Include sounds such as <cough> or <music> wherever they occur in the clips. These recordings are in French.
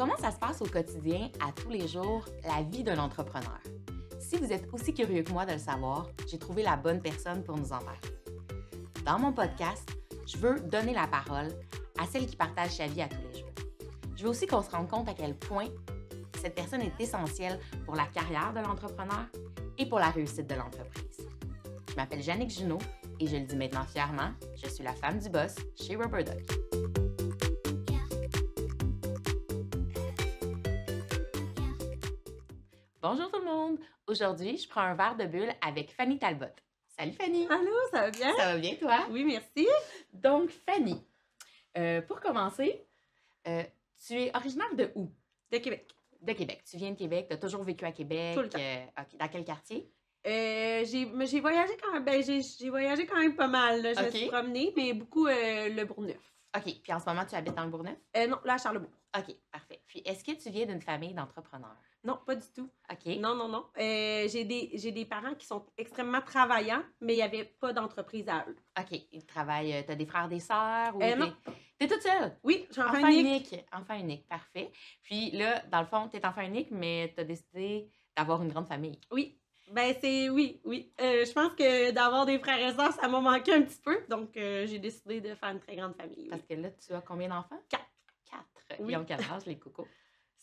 Comment ça se passe au quotidien, à tous les jours, la vie d'un entrepreneur? Si vous êtes aussi curieux que moi de le savoir, j'ai trouvé la bonne personne pour nous en parler. Dans mon podcast, je veux donner la parole à celle qui partage sa vie à tous les jours. Je veux aussi qu'on se rende compte à quel point cette personne est essentielle pour la carrière de l'entrepreneur et pour la réussite de l'entreprise. Je m'appelle Jannick Junot et je le dis maintenant fièrement, je suis la femme du boss chez Rubber Bonjour tout le monde! Aujourd'hui, je prends un verre de bulle avec Fanny Talbot. Salut Fanny! Allô, ça va bien? Ça va bien toi? Oui, merci. Donc Fanny, euh, pour commencer, euh, tu es originaire de où? De Québec. De Québec. Tu viens de Québec, tu as toujours vécu à Québec. Tout le temps. euh. Dans quel quartier? Euh, j'ai voyagé quand même, ben, j'ai voyagé quand même pas mal. là. Je me Ok. suis promenée, mais beaucoup le Bourgneuf. OK. Puis en ce moment, tu habites dans le Bourgneuf? Non, là, à Charlebourg. OK, parfait. Puis est-ce que tu viens d'une famille d'entrepreneurs? Non, pas du tout. OK. Non, non, non. Euh, j'ai des, j'ai des parents qui sont extrêmement travaillants, mais il n'y avait pas d'entreprise à eux. OK. Ils travaillent. Tu as des frères, des sœurs? Ou Euh, non. T'es toute seule? Oui, j'ai un Enfant enfant unique. unique. Enfant unique, parfait. Puis là, dans le fond, tu es enfant unique, mais tu as décidé d'avoir une grande famille. Oui. Ben, c'est oui, oui. Euh, je pense que d'avoir des frères et sœurs, ça m'a manqué un petit peu. Donc, euh, j'ai décidé de faire une très grande famille. oui. Parce que là, tu as combien d'enfants? Quatre. Quatre. Oui. Ils ont quel âge, les cocos?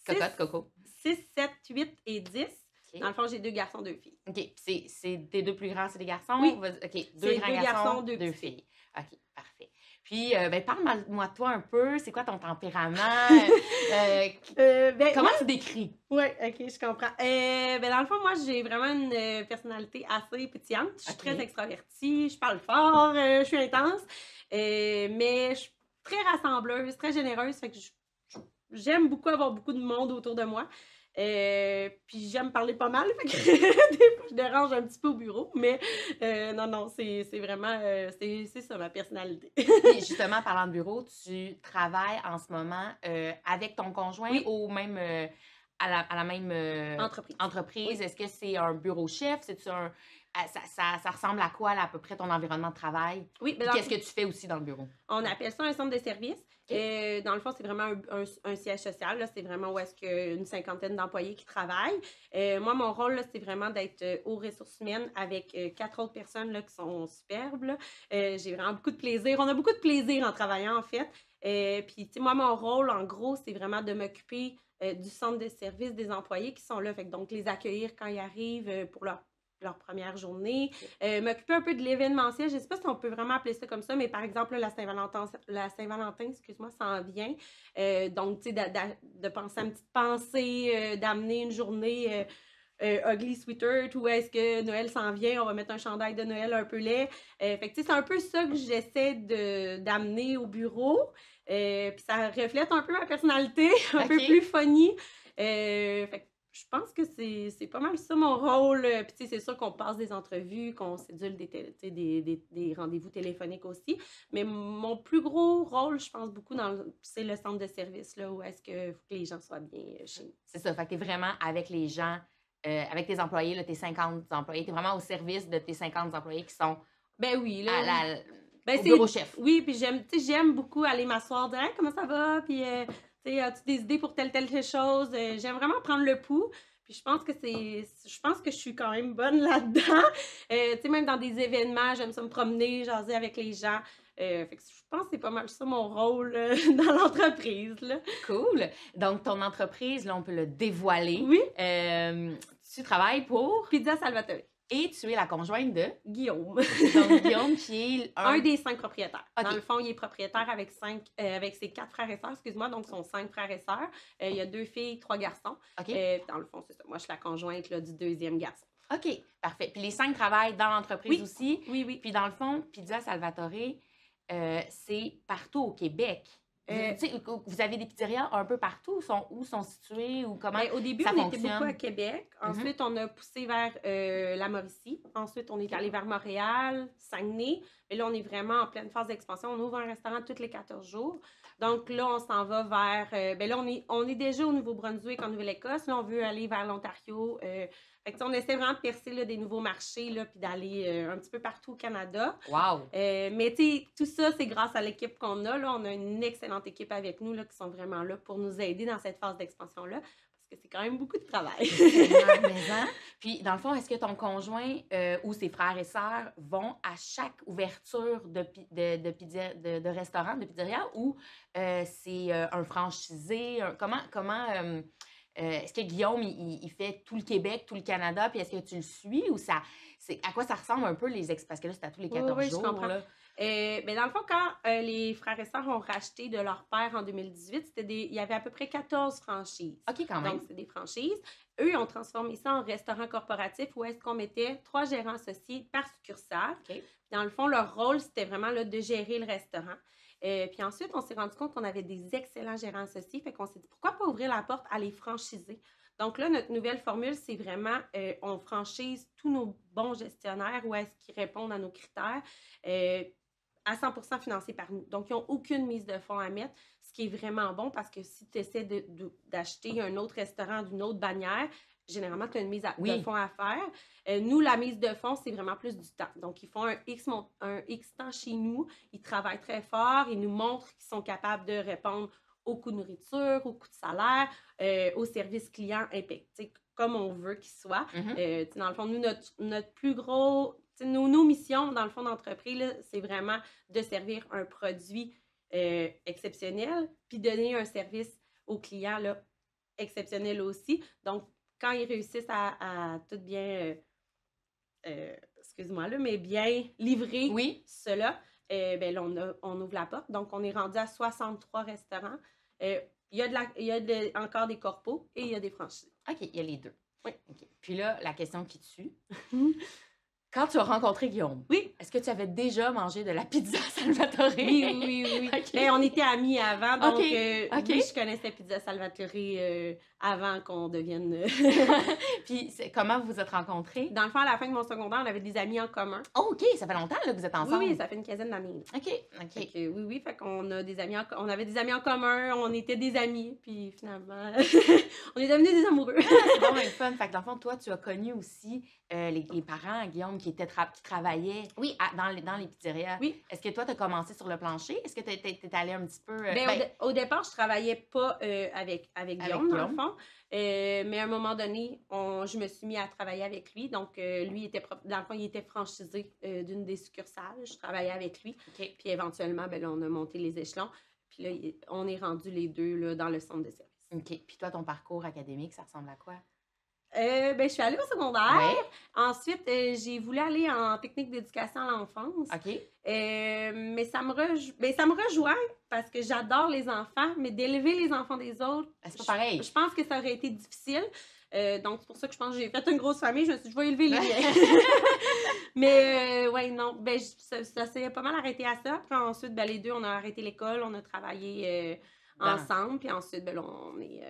Six- Cocotte, coco. 6, 7, 8 et 10. OK. Dans le fond, j'ai deux garçons, deux filles. OK. Puis c'est- tes deux plus grands, c'est des garçons? Oui. OK. Deux grands deux garçons, garçons, deux, deux filles. OK, parfait. Puis, euh, ben, parle-moi de toi un peu. C'est quoi ton tempérament? <laughs> Euh, Euh, ben, comment tu décris? Oui, ok, je comprends. Ben dans le fond, moi, j'ai vraiment une personnalité assez pétillante. Je suis très extravertie, je parle fort, je suis intense, mais je suis très rassembleuse, très généreuse. Fait que je- j'aime beaucoup avoir beaucoup de monde autour de moi. Euh, puis j'aime parler pas mal, <laughs> fait que <laughs> des fois je dérange un petit peu au bureau, mais euh, non, non, c'est c'est vraiment, euh, c'est c'est ça ma personnalité. <laughs> Puis justement, parlant de bureau, tu travailles en ce moment euh, avec ton conjoint Oui. ou même à, la, à la même Entreprise. entreprise? Est-ce que c'est un bureau chef? C'est-tu un. à- Ça, ça- ça ressemble à quoi, là, à peu près, ton environnement de travail? Oui, dans- Qu'est-ce que tu fais aussi dans le bureau? On appelle ça un centre de service. Euh, dans le fond, c'est vraiment un, siège social. C'est vraiment où est-ce qu'il y a une cinquantaine d'employés qui travaillent. Euh, moi, mon rôle, c'est vraiment d'être euh, aux ressources humaines avec quatre autres personnes là, qui sont superbes. J'ai vraiment beaucoup de plaisir. On a beaucoup de plaisir en travaillant, en fait. Puis, moi, mon rôle, en gros, c'est vraiment de m'occuper du centre de service des employés qui sont là. Donc, les accueillir quand ils arrivent pour leur leur première journée, euh, m'occuper un peu de l'événementiel. Je ne sais pas si on peut vraiment appeler ça comme ça, mais par exemple, là, la Saint-Valentin, la Saint-Valentin, excuse-moi, s'en vient. Euh, donc, tu sais, de, penser à une petite pensée, euh, d'amener une journée ugly sweater, où est-ce que Noël s'en vient, on va mettre un chandail de Noël un peu laid. Fait que, tu sais, c'est un peu ça que j'essaie de- d'amener au bureau. Puis ça reflète un peu ma personnalité, <laughs> un peu plus funny. Fait que je pense que c'est pas mal ça mon rôle. Euh, Puis tu sais, c'est sûr qu'on passe des entrevues, qu'on sédule des, des, des, des rendez-vous téléphoniques aussi. Mais mon plus gros rôle, je pense beaucoup, c'est le centre de service, là, où est-ce que, faut que les gens soient bien euh, chez nous. C'est ça. Fait que tu es vraiment avec les gens, euh, avec tes employés, là, tes 50 employés. Tu es vraiment au service de tes 50 employés qui sont Ben oui, là. à la, ben, au bureau chef. Oui, puis j'aime, beaucoup aller m'asseoir, dire Hey, comment ça va, puis euh, as-tu des idées pour telle telle chose? Euh, j'aime vraiment prendre le pouls. Puis je pense que c'est, je pense que je suis quand même bonne <laughs> là-dedans. Euh, tu sais, même dans des événements, j'aime ça me promener, jaser avec les gens. Euh, fait que je pense que c'est pas mal ça mon rôle euh, <laughs> dans l'entreprise. Cool. Donc, ton entreprise, là, on peut le dévoiler. Oui, tu travailles pour? Pizza Salvatore. Et tu es la conjointe de Guillaume. donc, <laughs> Guillaume, qui est un, un des cinq propriétaires. Dans le fond, il est propriétaire avec cinq, euh, avec ses quatre frères et sœurs, excuse-moi, donc son cinq frères et sœurs. Euh, il y a deux filles, trois garçons. OK. Euh, dans le fond, c'est ça. Moi, je suis la conjointe là, du deuxième garçon. OK, parfait. Puis les cinq travaillent dans l'entreprise Oui. aussi. Oui, oui. Puis dans le fond, Pizza Salvatore, c'est partout au Québec. Vous, Euh, vous avez des pizzerias un peu partout? Sont, où sont situées ou comment? Ben, au début, ça on était beaucoup à Québec. Mhm. Ensuite, on a poussé vers euh, la Mauricie. Ensuite, on est allé vers Montréal, Saguenay. Et là, on est vraiment en pleine phase d'expansion. On ouvre un restaurant tous les 14 jours. Donc là, on s'en va vers... euh, ben là, on est, on est déjà au Nouveau-Brunswick, en Nouvelle-Écosse. Là, on veut aller vers l'Ontario. Fait que, on essaie vraiment de percer là, des nouveaux marchés, là, puis d'aller euh, un petit peu partout au Canada. Wow! Euh, mais tu sais, tout ça, c'est grâce à l'équipe qu'on a. Là. On a une excellente équipe avec nous là, qui sont vraiment là pour nous aider dans cette phase d'expansion-là. Parce que c'est quand même beaucoup de travail. <laughs> Hein? <laughs> Puis, dans le fond, est-ce que ton conjoint euh, ou ses frères et sœurs vont à chaque ouverture de, de, de, pizza- de, de restaurant, de pizzeria, ou euh, c'est euh, un franchisé? un- comment, comment euh, est-ce que Guillaume, il, fait tout le Québec, tout le Canada, puis est-ce que tu le suis, ou ça, c'est, à quoi ça ressemble un peu les ex... Parce que là, c'est à tous les Oui, 14 oui, je jours, comprends. là. Euh, ben, dans le fond, quand euh, les frères et sœurs ont racheté de leur père en 2018, c'était des... il y avait à peu près 14 franchises. OK, quand même. Donc, c'est des franchises. Eux, ils ont transformé ça en restaurant corporatif où est-ce qu'on mettait trois gérants associés par succursale. OK. Dans le fond, leur rôle, c'était vraiment là, de gérer le restaurant. Euh, puis ensuite, on s'est rendu compte qu'on avait des excellents gérants associés. Fait qu'on s'est dit, pourquoi pas ouvrir la porte à les franchiser? Donc là, notre nouvelle formule, c'est vraiment, euh, on franchise tous nos bons gestionnaires où est-ce qu'ils répondent à nos critères. euh, à 100% financés par nous. Donc, ils n'ont aucune mise de fonds à mettre, ce qui est vraiment bon parce que si tu essaies d'acheter un autre restaurant d'une autre bannière, généralement, tu as une mise à- de fonds à faire. Euh, nous, la mise de fonds, c'est vraiment plus du temps. Donc, ils font un X, mon- un X temps chez nous, ils travaillent très fort, ils nous montrent qu'ils sont capables de répondre au coût de nourriture, au coût de salaire, euh, au service client impec- comme on veut qu'il soit. Mhm. Euh, dans le fond, nous, notre, notre plus gros, nos, nos missions, dans le fond d'entreprise, là, c'est vraiment de servir un produit euh, exceptionnel, puis donner un service aux clients là, exceptionnel aussi. Donc, quand ils réussissent à, à tout bien, euh, euh, excuse-moi là, mais bien livrer Oui. cela, euh, ben là, on, a- on ouvre la porte. Donc, on est rendu à 63 restaurants. Euh, Il y a, de la- il y a de- encore des corpos et il y a des franchises. OK, il y a les deux. Oui. Puis là, la question qui tue. <laughs> Quand tu as rencontré Guillaume, Oui. est-ce que tu avais déjà mangé de la pizza <laughs> Salvatore? Oui, oui, oui. oui. <laughs> OK. Ben, on était amis avant, donc Ok, euh, oui, je connaissais Pizza Salvatore euh, avant qu'on devienne... euh, <laughs> Puis comment vous vous êtes rencontrés? Dans le fond, à la fin de mon secondaire, on avait des amis en commun. Oh, OK, ça fait longtemps là, que vous êtes ensemble. oui, ça fait une quinzaine d'années. OK, Fait OK. que, oui, oui, fait qu'on a des amis en on avait des amis en commun, on était des amis, puis finalement, on est devenus des amoureux. C'est vraiment fun. Fait que dans le fond, toi, tu as connu aussi euh, les, les parents, Guillaume, qui, tra- qui travaillaient Oui. à- dans, les, dans les pizzerias. Oui. Est-ce que toi, tu as commencé sur le plancher? Est-ce que tu es, allé un petit peu. euh, Ben, au, ben, au départ, je travaillais pas euh, avec, avec Guillaume, dans le fond. Euh, mais à un moment donné, on- je me suis mis à travailler avec lui. Donc, lui, était dans le fond, il était franchisé d'une des succursales. Je travaillais avec lui. Puis éventuellement, ben, là, on a monté les échelons. Puis là, on est rendu les deux là, dans le centre de service. OK. Puis toi, ton parcours académique, ça ressemble à quoi? Euh, ben, je suis allée au secondaire. Ouais. Ensuite, euh, j'ai voulu aller en technique d'éducation à l'enfance. OK. Euh, mais ça me, rej- ben, ça me rejoint parce que j'adore les enfants, mais d'élever les enfants des autres, Ben, C'est pas pareil. je pense que ça aurait été difficile. Donc, c'est pour ça que je pense que j'ai fait une grosse famille. Je me suis dit, je vais élever les miens. <laughs> mais, ouais, non. Ben, je- ça, ça s'est pas mal arrêté à ça. Puis ensuite, ben, les deux, on a arrêté l'école, on a travaillé ensemble. Puis ensuite, ben, là, on est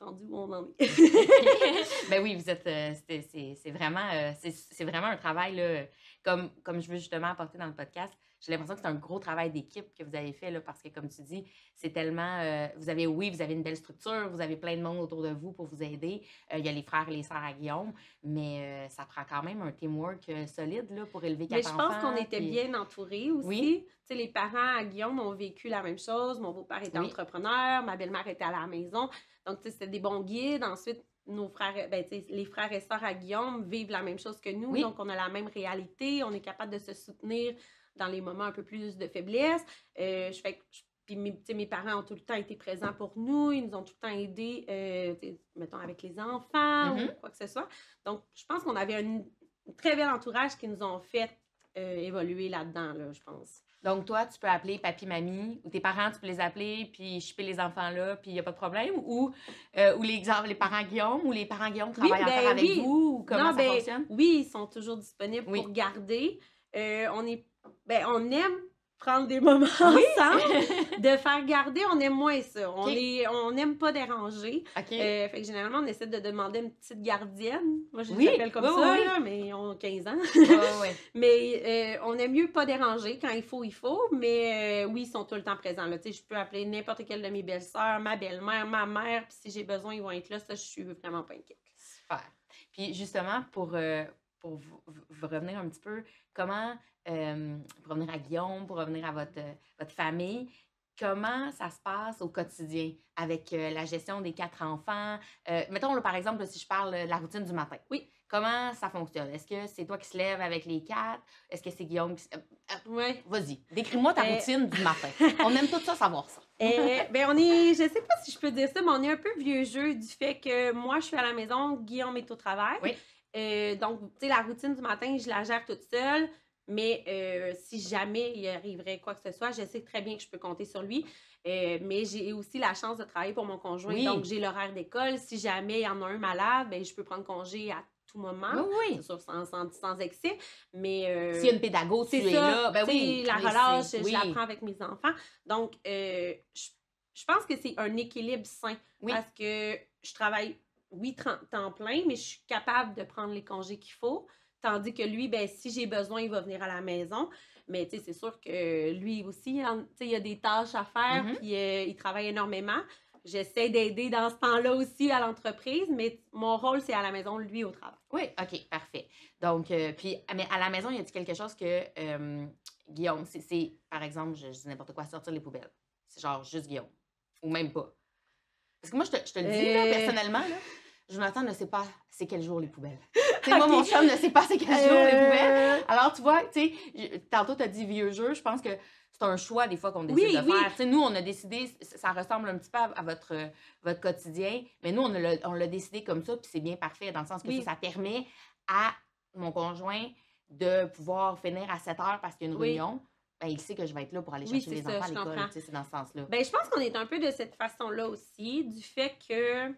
rendu où on en est. <laughs> ben oui, vous êtes. euh, c'est- vraiment, euh, c'est vraiment un travail, là, comme, comme je veux justement apporter dans le podcast. J'ai l'impression que c'est un gros travail d'équipe que vous avez fait, là, parce que, comme tu dis, c'est tellement. euh, vous avez, oui, vous avez une belle structure, vous avez plein de monde autour de vous pour vous aider. Euh, Il y a les frères et les sœurs à Guillaume, mais euh, ça prend quand même un teamwork solide là, pour élever Mais quatre je pense enfants, qu'on était puis- bien entourés aussi. Oui. Tu sais, les parents à Guillaume ont vécu la même chose. Mon beau-père était Oui. entrepreneur, ma belle-mère était à la maison. Donc, c'était des bons guides. Ensuite, nos frères, ben, les frères et sœurs à Guillaume vivent la même chose que nous. Oui. Donc, on a la même réalité. On est capable de se soutenir dans les moments un peu plus de faiblesse. Euh, je fais que- je- puis mes, parents ont tout le temps été présents pour nous. Ils nous ont tout le temps aidés, euh, mettons, avec les enfants ou quoi que ce soit. Donc, je pense qu'on avait un, un très bel entourage qui nous ont fait euh, évoluer là-dedans, là, je pense. Donc, toi, tu peux appeler papy, mamie, ou tes parents, tu peux les appeler, puis chipper les enfants là, puis il n'y a pas de problème. Ou, euh, ou les, les parents Guillaume, ou les parents Guillaume travaillent ben encore avec oui. vous, ou comment Non, ça ben, fonctionne? Oui, ils sont toujours disponibles Oui. pour garder. Euh, on est, ben, on aime prendre des moments Oui. ensemble. <laughs> De faire garder, on aime moins ça. On est, on n'aime pas déranger. OK. Euh, fait que généralement, on essaie de demander une petite gardienne. Moi, je Oui, les appelle comme oui, ça, là, mais ils ont 15 ans. Ouais, ouais. <laughs> Mais euh, on aime mieux pas déranger. Quand il faut, il faut. Mais euh, oui, ils sont tout le temps présents. Là. Je peux appeler n'importe quelle de mes belles-sœurs, ma belle-mère, ma mère. Puis si j'ai besoin, ils vont être là. Ça, je suis vraiment pas inquiète. Super. Puis justement, pour, euh, pour vous, vous revenir un petit peu, comment, euh, pour revenir à Guillaume, pour revenir à votre, euh, votre famille, comment ça se passe au quotidien avec euh, la gestion des quatre enfants? Euh, mettons, là, par exemple, si je parle de la routine du matin. Oui. Comment ça fonctionne? Est-ce que c'est toi qui se lève avec les quatre? Est-ce que c'est Guillaume qui se... euh, euh, Ouais. Vas-y, décris-moi ta Euh, routine du matin. <laughs> On aime tout ça savoir ça. Euh, ben on est, je sais pas si je peux dire ça, mais on est un peu vieux jeu du fait que moi je suis à la maison, Guillaume est au travail. Oui. Euh, donc, tu sais, la routine du matin, je la gère toute seule. Mais euh, si jamais il arriverait quoi que ce soit, je sais très bien que je peux compter sur lui. Euh, mais j'ai aussi la chance de travailler pour mon conjoint. Oui. Donc, j'ai l'horaire d'école. Si jamais il y en a un malade, ben, je peux prendre congé à tout moment. Oui, sûr, sans, sans, sans excès. Mais. euh, S'il y a une pédago, tu c'est es ça. là. Ben oui. La relâche, je la prends avec mes enfants. Donc, je, je pense que c'est un équilibre sain. Parce que je travaille, oui, temps plein, mais je suis capable de prendre les congés qu'il faut. Tandis que lui, ben, si j'ai besoin, il va venir à la maison. Mais tu sais, c'est sûr que lui aussi, il a des tâches à faire, Mhm. puis euh, il travaille énormément. J'essaie d'aider dans ce temps-là aussi à l'entreprise, mais mon rôle, c'est à la maison, lui au travail. Oui, OK, parfait. Donc, euh, puis, mais à la maison, y a-t-il quelque chose que, euh, Guillaume, c'est- par exemple, je, je dis n'importe quoi, sortir les poubelles. C'est genre juste Guillaume. Ou même pas. Parce que moi, je te, je te le dis, là, personnellement, là, Jonathan ne sait pas c'est quel jour les poubelles. <laughs> Sais, moi, mon chum ne sait pas c'est quel jour les poubelles. Euh, Alors, tu vois, tu sais, tantôt, tu as dit vieux jeu. Je pense que c'est un choix, des fois, qu'on décide Oui, de oui. faire. Tu sais, nous, on a décidé, ça ressemble un petit peu à, à votre, euh, votre quotidien, mais nous, on l'a décidé comme ça, puis c'est bien parfait, dans le sens que Oui. ça, ça permet à mon conjoint de pouvoir finir à 7 heures parce qu'il y a une Oui. réunion. Ben, il sait que je vais être là pour aller Oui, chercher c'est les ça, enfants à l'école. c'est dans ce sens-là. Ben, je pense qu'on est un peu de cette façon-là aussi, du fait que.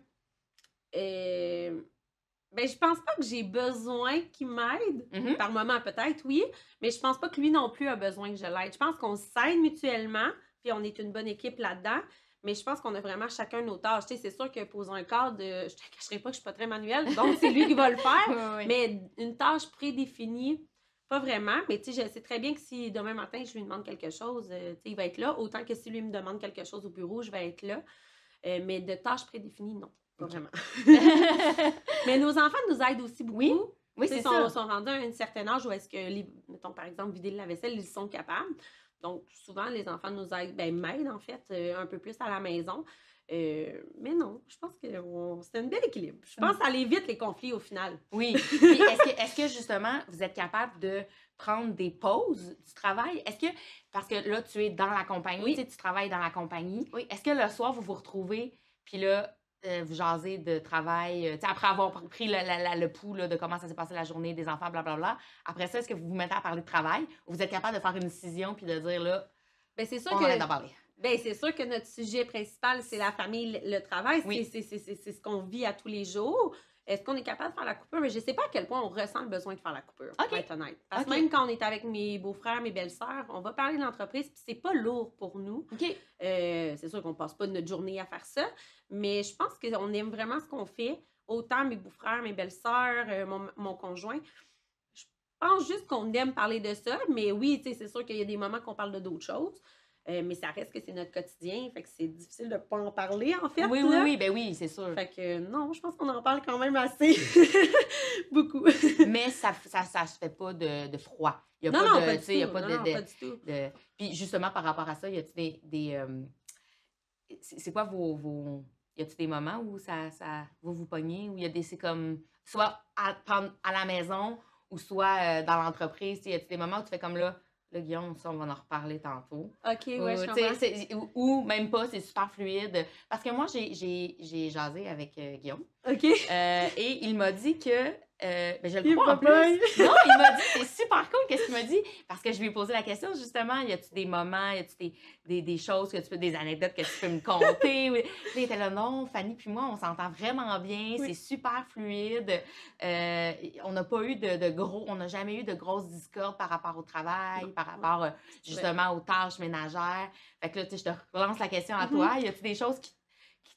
Euh, ben, je pense pas que j'ai besoin qu'il m'aide. Mhm. Par moment, peut-être, oui. Mais je pense pas que lui non plus a besoin que je l'aide. Je pense qu'on s'aide mutuellement, puis on est une bonne équipe là-dedans. Mais je pense qu'on a vraiment chacun nos tâches. Tu sais, c'est sûr que poser un cadre, euh, je te cacherai pas que je suis pas très manuelle, donc c'est lui qui va le <laughs> faire. Oui, oui, oui. Mais une tâche prédéfinie, pas vraiment. Mais tu sais, je sais très bien que si demain matin, je lui demande quelque chose, euh, tu sais, il va être là. Autant que si lui me demande quelque chose au bureau, je vais être là. Euh, mais de tâches prédéfinies, non. Pas vraiment. <laughs> mais nos enfants nous aident aussi beaucoup. Oui, oui, c'est sont, ça. sont rendus à un certain âge où est-ce que, les, mettons, par exemple, vider la vaisselle, ils sont capables. Donc, souvent, les enfants nous aident, ben, m'aident, en fait, euh, un peu plus à la maison. Euh, mais non, je pense que c'est un bel équilibre. Je pense que ça allait vite, les conflits, au final. Oui. <laughs> Est-ce que, est-ce que justement, vous êtes capable de prendre des pauses du travail? Est-ce que, parce que là, tu es dans la compagnie, Oui. tu sais, tu travailles dans la compagnie, Oui. est-ce que le soir, vous vous retrouvez, puis là, euh, vous jasez de travail, euh, après avoir pris le, la- la- le pouls là, de comment ça s'est passé la journée des enfants, blablabla, après ça, est-ce que vous vous mettez à parler de travail ou vous êtes capable de faire une décision puis de dire, là, Ben, c'est sûr on que arrête d'en parler? Ben, c'est sûr que notre sujet principal, c'est la famille, le, travail. Oui. C'est- C'est c'est- c'est ce qu'on vit à tous les jours. Est-ce qu'on est capable de faire la coupure? Mais je ne sais pas à quel point on ressent le besoin de faire la coupure, Ok. pour être honnête. Parce que même quand on est avec mes beaux-frères, mes belles-sœurs, on va parler de l'entreprise, puis c'est pas lourd pour nous. OK. Euh, c'est sûr qu'on passe pas notre journée à faire ça, mais je pense qu'on aime vraiment ce qu'on fait. Autant mes beaux-frères, mes belles-sœurs, euh, mon, mon conjoint. Je pense juste qu'on aime parler de ça, mais oui, c'est sûr qu'il y a des moments qu'on parle de d'autres choses. Euh, mais ça reste que c'est notre quotidien, fait que c'est difficile de pas en parler, en fait. Oui, oui, là. oui, ben oui, c'est sûr. Fait que non, je pense qu'on en parle quand même assez. <laughs> Beaucoup. Mais ça, ça, ça se fait pas de, de froid. Il y a non, pas non, de, pas il y a tout. pas Non, de- non, pas du tout. de- Puis justement, par rapport à ça, y a-tu des. des euh, c'est c'est quoi vos. vos... Y a-tu des moments où ça, ça vous vous pognez, où il y a des. C'est comme. Soit à, à la maison ou soit euh, dans l'entreprise. Y a-tu des moments où tu fais comme là, là, Guillaume, ça, on va en reparler tantôt. OK, ouais, Ou, je comprends. ou, ou même pas, c'est super fluide. Parce que moi, j'ai- j'ai j'ai jasé avec euh, Guillaume OK. euh, et il m'a dit que. Euh, ben, je le crois en plus. Non, il m'a dit, <laughs> c'est super cool, qu'est-ce qu'il m'a dit? Parce que je lui ai posé la question, justement, y a-tu des moments, y a-tu des, des, des choses, que tu peux, des anecdotes que tu peux me conter? <laughs> Il était là, non, Fanny puis moi, on s'entend vraiment bien, Oui. c'est super fluide. Euh, on n'a pas eu de, de gros, on n'a jamais eu de grosses discordes par rapport au travail, par rapport, euh, justement, aux tâches ménagères. Fait que là, tu sais, je te relance la question à toi. Y a-tu des choses qui,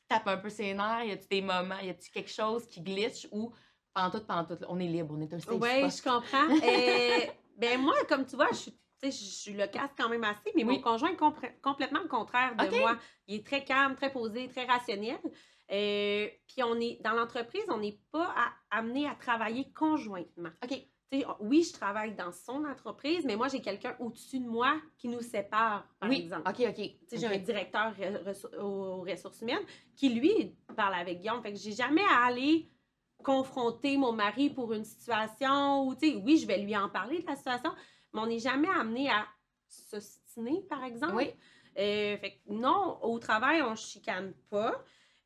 tapent un peu ses nerfs? Y a-tu des moments, y a-tu quelque chose qui glitch ou pantoute, pantoute, on est libre, on est un safe Oui, je comprends. <laughs> Euh, ben moi, comme tu vois, je suis, je suis loquace quand même assez, mais Oui. mon conjoint est complètement le contraire de moi. Il est très calme, très posé, très rationnel. Euh, puis on est dans l'entreprise, on n'est pas à- amené à travailler conjointement. OK. Tu sais, oui, je travaille dans son entreprise, mais moi, j'ai quelqu'un au-dessus de moi qui nous sépare, par oui. exemple. OK, OK. Sais, J'ai un directeur re- ressour- aux ressources humaines qui, lui, parle avec Guillaume. Fait que j'ai jamais à aller confronter mon mari pour une situation ou, tu sais, oui, je vais lui en parler de la situation, mais on n'est jamais amené à s'ostiner, par exemple. Oui. Euh, fait que non, au travail, on ne chicane pas.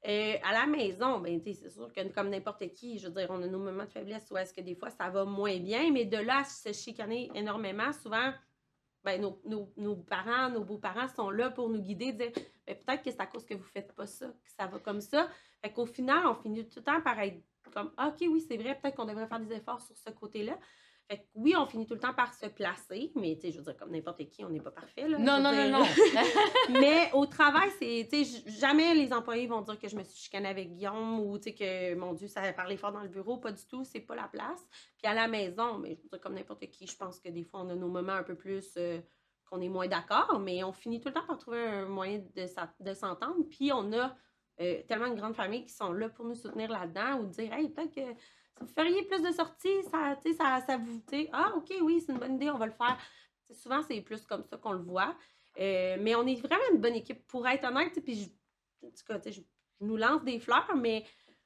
Euh, à la maison, ben, tu sais, c'est sûr que comme n'importe qui, je veux dire, on a nos moments de faiblesse ou est-ce que des fois ça va moins bien, mais de là à se chicaner énormément, souvent, ben, nos, nos- nos parents, nos beaux-parents sont là pour nous guider, dire ben, peut-être que c'est à cause que vous ne faites pas ça, que ça va comme ça. Fait qu'au final, on finit tout le temps par être comme OK, oui, c'est vrai, peut-être qu'on devrait faire des efforts sur ce côté-là. Fait que oui, on finit tout le temps par se placer, mais tu sais, je veux dire, comme n'importe qui, on n'est pas parfait. Là, Non, non, non, non. <laughs> mais au travail, c'est, tu sais, jamais les employés vont dire que je me suis chicanée avec Guillaume ou, tu sais, que, mon Dieu, ça a parlé fort dans le bureau. Pas du tout, c'est pas la place. Puis à la maison, mais je veux dire, comme n'importe qui, je pense que des fois, on a nos moments un peu plus, euh, qu'on est moins d'accord, mais on finit tout le temps par trouver un moyen de s'entendre. Puis on a euh, tellement une grande famille qui sont là pour nous soutenir là-dedans ou dire, hey, peut-être que vous feriez plus de sorties, ça, ça, ça vous, ah, OK, oui, c'est une bonne idée, on va le faire. Souvent, c'est plus comme ça qu'on le voit. Euh, mais on est vraiment une bonne équipe, pour être honnête. Puis, je, en tout cas, je, je nous lance des fleurs, mais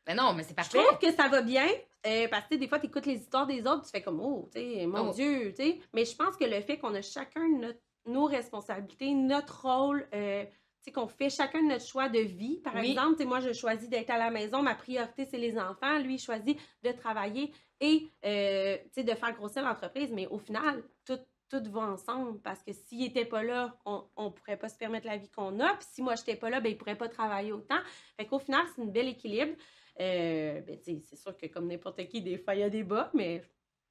Mais non, mais c'est je parfait. trouve que ça va bien. euh, parce que des fois, tu écoutes les histoires des autres, tu fais comme, oh, tu sais, mon Oh. Dieu, tu sais. Mais je pense que le fait qu'on a chacun notre- nos responsabilités, notre rôle, euh, qu'on fait chacun notre choix de vie, par Oui. exemple. Moi, je choisis d'être à la maison, ma priorité, c'est les enfants. Lui, il choisit de travailler et, euh, de faire grossir l'entreprise. Mais au final, tout, tout va ensemble parce que s'il n'était pas là, on ne pourrait pas se permettre la vie qu'on a. Puis si moi, je n'étais pas là, ben, il ne pourrait pas travailler autant. Fait qu'au final, c'est une belle équilibre. Euh, ben, c'est sûr que comme n'importe qui, des fois, il y a des bas, mais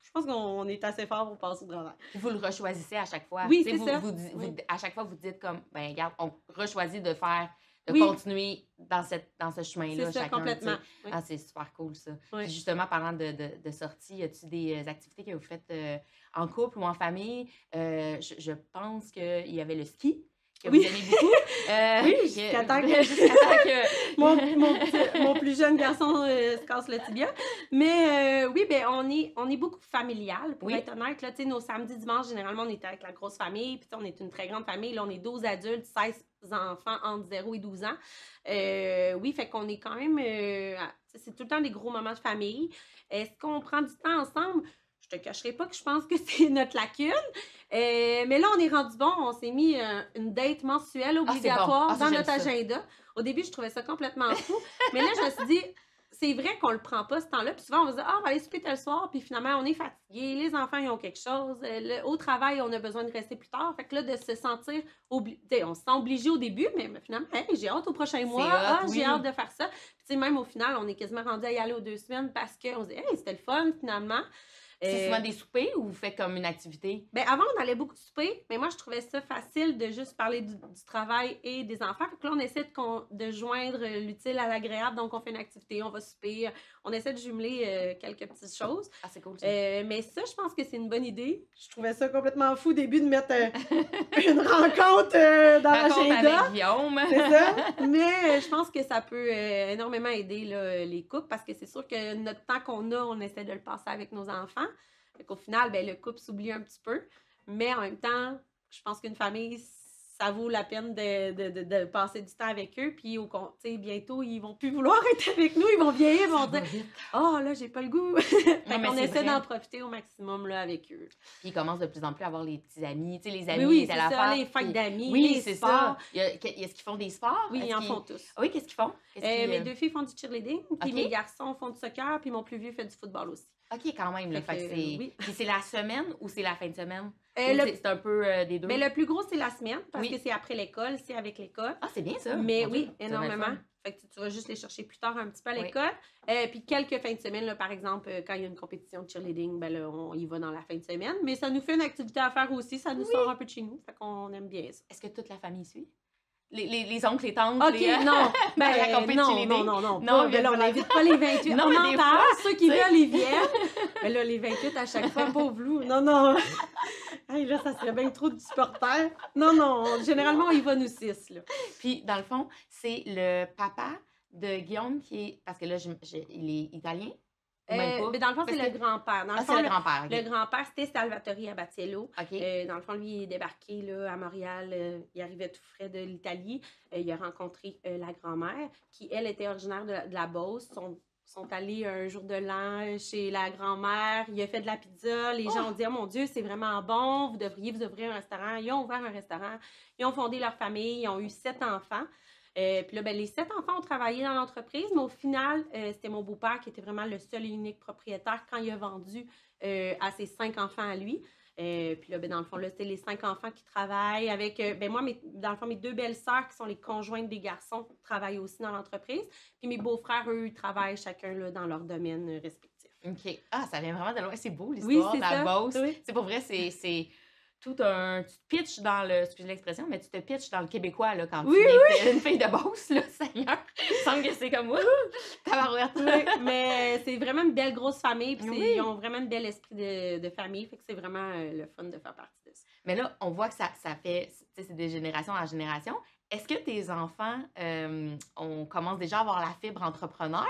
je pense qu'on est assez fort pour passer au travail. Vous le rechoisissez à chaque fois. Oui, c'est ça. vous vous- Oui. à chaque fois, vous dites comme, ben regarde, on rechoisit de faire, de Oui. continuer dans, cette, dans ce chemin-là. C'est ça, chacun, complètement. Oui. Ah, c'est super cool, ça. Puis justement, parlant de, de, de sortie, y a-tu des euh, activités que vous faites euh, en couple ou en famille? Euh, je, je pense qu'il y avait le ski, que Oui. vous aimez beaucoup. <laughs> Euh, Oui, <laughs> jusqu'à temps que- <laughs> mon, mon, petit- mon plus jeune garçon euh, se casse le tibia. Mais euh, oui, ben, on, est, on est beaucoup familial, pour Oui. être honnête. Là, nos samedis, dimanches, généralement, on est avec la grosse famille. Puis on est une très grande famille. Là, on est 12 adultes, 16 enfants entre 0 et 12 ans. Oui, fait qu'on est quand même... c'est tout le temps des gros moments de famille. Est-ce qu'on prend du temps ensemble? Je te cacherai pas que je pense que <laughs> c'est notre lacune. Euh, mais là, on est rendu bon. On s'est mis euh, une date mensuelle bon. obligatoire Ah, dans notre ça. agenda. Au début, je trouvais ça complètement fou. <laughs> mais là, je me suis dit, c'est vrai qu'on le prend pas ce temps-là. Puis souvent, on va se dire, ah, on va aller souper tel soir. Puis finalement, on est fatigué. Les enfants, ils ont quelque chose. Euh, le- au travail, on a besoin de rester plus tard. Fait que là, de se sentir obligé. On se sent obligé au début, mais finalement, hey, j'ai hâte au prochain mois. ah, oui. j'ai hâte de faire ça. Puis tu sais, même au final, on est quasiment rendu à y aller aux deux semaines parce qu'on se dit, hey, c'était le fun finalement. C'est Euh, souvent des soupers ou vous faites comme une activité? ben, avant, on allait beaucoup souper, mais moi, je trouvais ça facile de juste parler du, du travail et des enfants. Fait que là, on essaie de, con- de joindre l'utile à l'agréable. Donc, on fait une activité, on va souper, on essaie de jumeler euh, quelques petites choses. Ah, c'est cool ça. Euh, mais ça, je pense que c'est une bonne idée. Je trouvais ça complètement fou au début de mettre euh, <laughs> une rencontre euh, dans l'agenda. avec Guillaume. C'est ça. <laughs> Mais euh, je pense que ça peut euh, énormément aider là, les couples parce que c'est sûr que notre temps qu'on a, on essaie de le passer avec nos enfants. Fait qu'au final, ben, le couple s'oublie un petit peu. Mais en même temps, je pense qu'une famille, ça vaut la peine de, de, de, de passer du temps avec eux. Puis au bientôt, ils vont plus vouloir <laughs> être avec nous. Ils vont vieillir, ils vont dire. Oh là, j'ai pas le goût. <laughs> fait Non, qu'on essaie d'en profiter au maximum là, avec eux. Puis ils commencent de plus en plus à avoir les petits amis. Tu sais, les amis, oui, c'est ça, les fêtes d'amis, Oui, les c'est sports. ça. Il y a- Est-ce qu'ils font des sports? Oui, Est-ce ils en font tous. Ah Oui, qu'est-ce qu'ils font? Qu'est-ce Euh, qu'ils, mes euh, deux filles font du cheerleading, puis mes garçons font du soccer, puis mon plus vieux fait du football aussi. OK, quand même. Là, Fait fait que que, c'est... oui. <laughs> Puis c'est la semaine ou c'est la fin de semaine? Euh, le- c'est- un peu euh, des deux? Mais le plus gros, c'est la semaine, parce Oui. que c'est après l'école, c'est avec l'école. Ah, c'est bien ça. Mais oui, énormément. Fait que tu, tu vas juste les chercher plus tard un petit peu à Oui. l'école. Euh, puis quelques fins de semaine, là, par exemple, quand il y a une compétition de cheerleading, ben là, on y va dans la fin de semaine. Mais ça nous fait une activité à faire aussi, ça nous sort un peu de chez nous. Fait qu'on aime bien ça. Est-ce que toute la famille suit? Les, les, les oncles, les tantes, OK, les... euh, non. <laughs> Ben, la non, non, non, non. Non, pas- mais ben là, on pas n'invite pas les 28. <laughs> Non, on en parle, fois, ceux qui veulent, ils viennent. Mais <laughs> là, les 28 à chaque fois, pauvre loup. Non, non. hey, là, ça serait bien trop de supporters. Non, non. Généralement, on y va nous six, là. Puis, dans le fond, c'est le papa de Guillaume qui est. Parce que là, je- je- il est italien? Ou Euh, mais dans le fond, c'est le grand-père. Dans le Ah, fond, le grand-père. le grand-père, c'était Salvatore Abatiello. OK. Euh, dans le fond, lui, il est débarqué là, à Montréal. euh, il arrivait tout frais de l'Italie. Il a rencontré la grand-mère, qui, elle, était originaire de, la- de la Beauce. Ils sont, sont allés un jour de l'an chez la grand-mère. Il a fait de la pizza. Les gens Oh! ont dit Oh mon Dieu, c'est vraiment bon. Vous devriez vous ouvrir un restaurant. Ils ont ouvert un restaurant. Ils ont fondé leur famille. Ils ont eu sept enfants. Euh, puis là, ben, les sept enfants ont travaillé dans l'entreprise, mais au final, euh, c'était mon beau-père qui était vraiment le seul et unique propriétaire quand il a vendu euh, à ses cinq enfants à lui. Puis là, ben, dans le fond, là, c'est les cinq enfants qui travaillent avec. ben, moi, mes, dans le fond, mes deux belles-sœurs, qui sont les conjointes des garçons, travaillent aussi dans l'entreprise. Puis mes beaux-frères, eux, ils travaillent chacun là, dans leur domaine respectif. OK. Ah, ça vient vraiment de loin. C'est beau, Oui, l'histoire de la ça. Beauce. Oui. C'est pour vrai, c'est tout un. Tu te pitches dans le. Excusez l'expression, mais tu te pitches dans le québécois, là, quand Oui, tu es une fille de Beauce, là, <laughs> Seigneur. Il semble que c'est comme moi. <laughs> Tabarouette. Oui, mais c'est vraiment une belle grosse famille. Puis Oui. ils ont vraiment un bel esprit de, de famille. Fait que c'est vraiment euh, le fun de faire partie de ça. Mais là, on voit que ça, ça fait. tu sais, C'est de génération en génération. Est-ce que tes enfants, euh, on commence déjà à avoir la fibre entrepreneur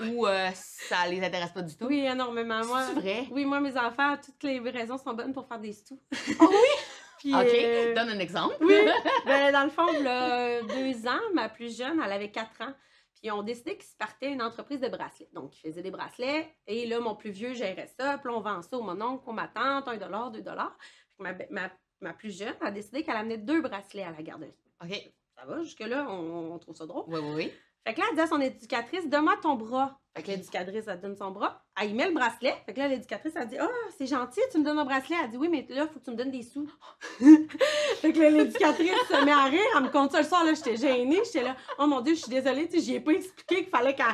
ou euh, ça les intéresse pas du tout? Oui, énormément. Moi, C'est vrai? Oui, moi, mes enfants, toutes les raisons sont bonnes pour faire des sous. Oh <laughs> oui? <laughs> Puis, OK. euh, Donne un exemple. Oui, <laughs> ben, dans le fond, là, deux ans, ma plus jeune, elle avait quatre ans. Puis on décidé qu'ils se partaient une entreprise de bracelets. Donc, ils faisaient des bracelets. Et là, mon plus vieux gérait ça. Puis on vend ça au mon oncle, ma tante, un dollar, deux dollars. Puis ma, ma, ma plus jeune a décidé qu'elle amenait deux bracelets à la garderie. OK. Ça va, jusque-là, on, on trouve ça drôle. Oui, oui, oui. Fait que là, elle dit à son éducatrice, donne-moi ton bras. Fait que l'éducatrice, elle donne son bras. Elle y met le bracelet. Fait que là, l'éducatrice, elle dit, ah, c'est gentil, tu me donnes un bracelet. Elle dit, oui, mais là, il faut que tu me donnes des sous. <laughs> fait que là, l'éducatrice se met à rire. Elle me compte ça le soir, là, j'étais gênée. J'étais là, oh mon Dieu, je suis désolée, tu sais, j'y ai pas expliqué qu'il fallait qu'elle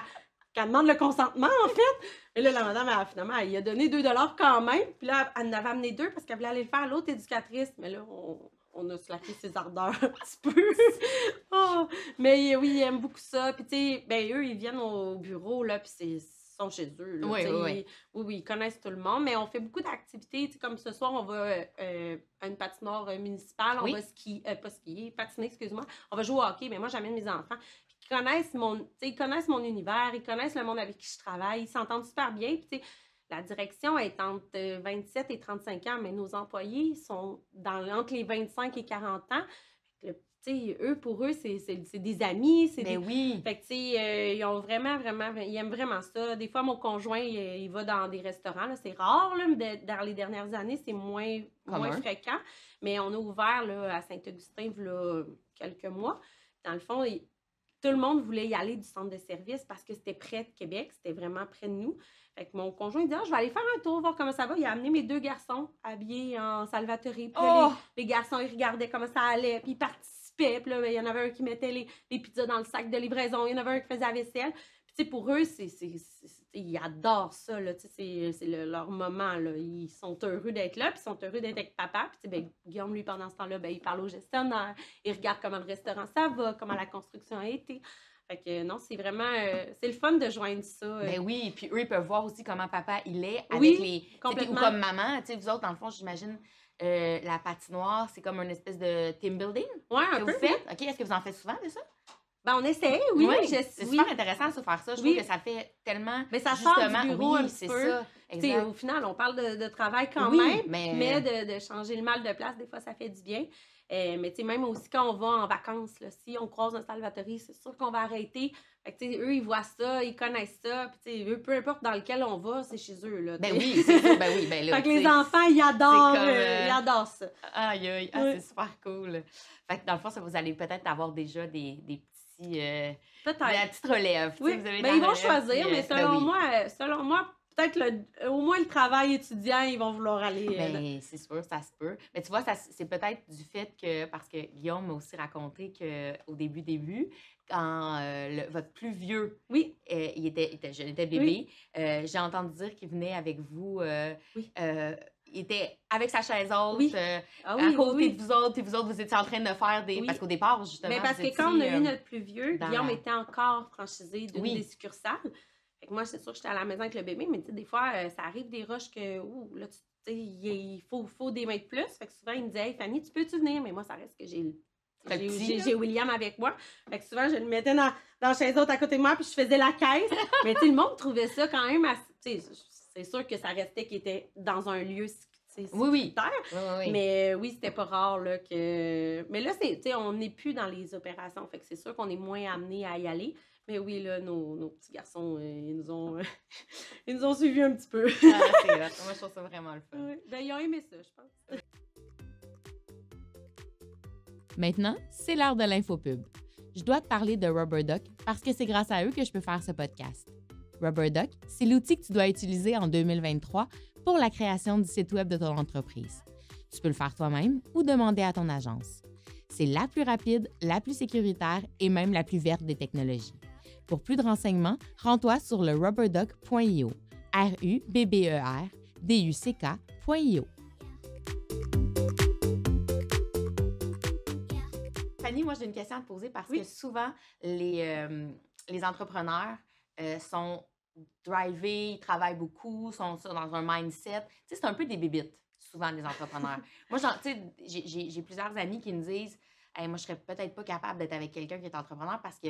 qu'elle demande le consentement, en fait. Et là, la madame, elle, finalement, elle y a donné 2 quand même. Puis là, elle en avait amené deux parce qu'elle voulait aller le faire à l'autre éducatrice. Mais là, on, on a slacké ses ardeurs <laughs> un petit peu. Oh, <laughs> Mais oui, ils aiment beaucoup ça. Puis, tu sais, ben, eux, ils viennent au bureau, là, puis c'est- ils sont chez eux. là, Oui, oui, oui. ils- oui, oui, ils connaissent tout le monde. Mais on fait beaucoup d'activités. Tu sais, comme ce soir, on va euh, euh, à une patinoire euh, municipale. On Oui. va skier, euh, pas skier, patiner, excuse-moi. On va jouer au hockey. Mais moi, j'amène mes enfants. Puis, ils connaissent mon, ils connaissent mon univers. Ils connaissent le monde avec qui je travaille. Ils s'entendent super bien. Puis, la direction est entre euh, 27 et 35 ans, mais nos employés sont dans, entre les 25 et 40 ans. Le- eux, pour eux, c'est des amis. c'est Mais des... oui. Fait que, euh, ils ont vraiment, vraiment, ils aiment vraiment ça. Des fois, mon conjoint, il, il va dans des restaurants. C'est rare, là, mais de- dans les dernières années, c'est moins, moins fréquent. Mais on a ouvert là, à Saint-Augustin, il y a quelques mois. Dans le fond, il- tout le monde voulait y aller du centre de service parce que c'était près de Québec, c'était vraiment près de nous. Fait que mon conjoint il dit Ah, je vais aller faire un tour, voir comment ça va. Il a amené mes deux garçons habillés en Salvatore. Puis Oh! les, les garçons, ils regardaient comment ça allait, puis ils participaient. Puis là, ben, il y en avait un qui mettait les, les pizzas dans le sac de livraison, il y en avait un qui faisait la vaisselle. Puis pour eux, c'est, ils adorent ça, là, c'est, le- leur moment, là. Ils sont heureux d'être là, puis ils sont heureux d'être avec papa. Puis ben, Guillaume, lui, pendant ce temps-là, ben, il parle au gestionnaire, il regarde comment le restaurant ça va, comment la construction a été. Fait que non, c'est vraiment, euh, c'est le fun de joindre ça. euh, Ben oui, puis eux, ils peuvent voir aussi comment papa, il est avec Oui, les... puis- Ou complètement. comme maman, tu sais, vous autres, dans le fond, j'imagine, euh, la patinoire, c'est comme une espèce de team building ouais, un que peu. vous faites. OK, est-ce que vous en faites souvent de ça? Ben, on essaie, oui. Oui, je- c'est oui. super intéressant de faire ça. Je Oui. trouve que ça fait tellement... Mais ça justement, du bureau oui, c'est ça. Exact. au final, on parle de, de travail quand même, mais- mais de, de changer le mal de place, des fois, ça fait du bien. Euh, mais même aussi quand on va en vacances, là, si on croise un Salvatore, c'est sûr qu'on va arrêter. Fait que, eux, ils voient ça, ils connaissent ça. Puis, eux, peu importe dans lequel on va, c'est chez eux. Là, Ben oui, c'est ça. Ben oui, <laughs> ben là, fait que les enfants, ils adorent, comme, euh, euh, ils adorent ça. Aïe, aïe, ah, c'est super cool. Fait que dans le fond, ça, vous allez peut-être avoir déjà des, des petits... Euh, Peut-être. la petite relève. Oui, vous avez de ben, ils vont relève, choisir, puis, mais euh, ben selon oui. moi, euh, selon moi, peut-être le, au moins le travail étudiant, ils vont vouloir aller. euh, Ben, c'est sûr, ça se peut. Mais tu vois, c'est peut-être du fait que, parce que Guillaume m'a aussi raconté qu'au début, début, quand euh, le- votre plus vieux, Oui, euh, il, était, il était jeune, il était bébé, euh, j'ai entendu dire qu'il venait avec vous, euh, Oui. Il était avec sa chaise haute, Oui. euh, ah à oui, côté oui. de vous autres, puis vous autres, vous étiez en train de faire des... Parce qu'au départ, justement, Mais parce vous que quand on a eu euh, notre plus vieux, Guillaume la- était encore franchisé d'une des succursales. Fait que moi, c'est sûr que j'étais à la maison avec le bébé, mais des fois, euh, ça arrive des rushs que, ouh, là, tu sais, il faut, faut des mains de plus. Fait que souvent, il me disait, hey, Fanny, tu peux-tu venir? Mais moi, ça reste que j'ai j'ai- William avec moi. Fait que souvent, je le mettais dans, dans la chaise haute à côté de moi, puis je faisais la caisse. <laughs> Mais tu sais, le monde trouvait ça quand même assez. C'est sûr que ça restait qu'il était dans un lieu tu sais, Oui, oui. sécuritaire. Oui, oui, oui. Mais euh, oui, c'était pas rare là, que. Mais là, c'est, tu sais, on n'est plus dans les opérations. Fait que c'est sûr qu'on est moins amené à y aller. Mais oui, là, nos, nos petits garçons, euh, ils, nous ont, <laughs> ils nous ont suivis un petit peu. Ah, c'est. Moi, je trouve ça vraiment le fun. Ouais. Ben, ils ont aimé ça, je pense. Maintenant, c'est l'heure de l'infopub. Je dois te parler de Rubber Duck parce que c'est grâce à eux que je peux faire ce podcast. Rubber Duck, c'est l'outil que tu dois utiliser en 2023 pour la création du site web de ton entreprise. Tu peux le faire toi-même ou demander à ton agence. C'est la plus rapide, la plus sécuritaire et même la plus verte des technologies. Pour plus de renseignements, rends-toi sur le rubberduck.io. r u b b e r d u c k.io. Fanny, moi j'ai une question à te poser parce Oui. que souvent les, euh, les entrepreneurs euh, sont drivés, ils travaillent beaucoup, sont sont dans un mindset. Tu sais, c'est un peu des bébites, souvent, les entrepreneurs. <laughs> moi, j'en- tu sais, j'ai- plusieurs amis qui me disent Hey, Moi, je serais peut-être pas capable d'être avec quelqu'un qui est entrepreneur parce que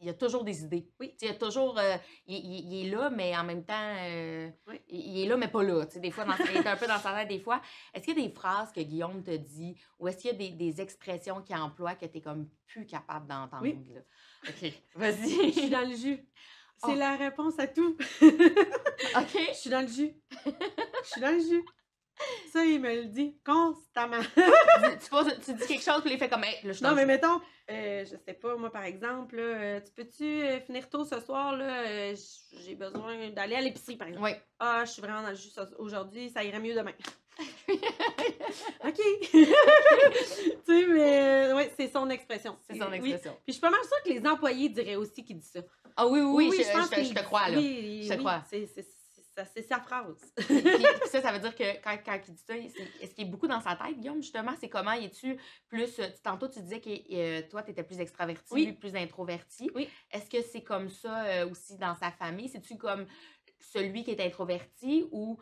il y a toujours des idées. Oui. Il y a toujours. euh, il, il- il est là, mais en même temps. euh, Oui. il, il est là, mais pas là. Des fois, dans, il est un peu dans sa tête, des fois. Est-ce qu'il y a des phrases que Guillaume te dit ou est-ce qu'il y a des, des expressions qu'il emploie que tu es comme plus capable d'entendre? Oui. <laughs> OK. Vas-y. Je suis dans le jus. C'est Oh. la réponse à tout. <laughs> OK. Je suis dans le jus. Je suis dans le jus. Ça, il me le dit constamment. tu, poses- tu dis quelque chose, puis il fait comme, hey, là, je Non, mais mettons, euh, je sais pas, moi, par exemple, là, euh, tu peux-tu euh, finir tôt ce soir, là? euh, J'ai besoin d'aller à l'épicerie, par exemple. Oui. Ah, je suis vraiment dans le jus aujourd'hui, ça irait mieux demain. <laughs> OK. <laughs> tu sais, mais ouais, c'est son expression. C'est son Oui. expression. Puis je suis pas mal sûre que les employés diraient aussi qu'il dit ça. Ah oui, oui, oui, je, je te- je crois, là. Oui, Je te oui, crois. C'est sa phrase. Puis, puis ça, ça veut dire que quand, quand il dit ça, c'est- est-ce qu'il est beaucoup dans sa tête, Guillaume, justement? C'est comment? Es-tu plus. euh, Tantôt, tu disais que euh, toi, tu étais plus extraverti, lui plus introverti. Oui. Est-ce que c'est comme ça euh, aussi dans sa famille? C'est-tu comme celui qui est introverti ou.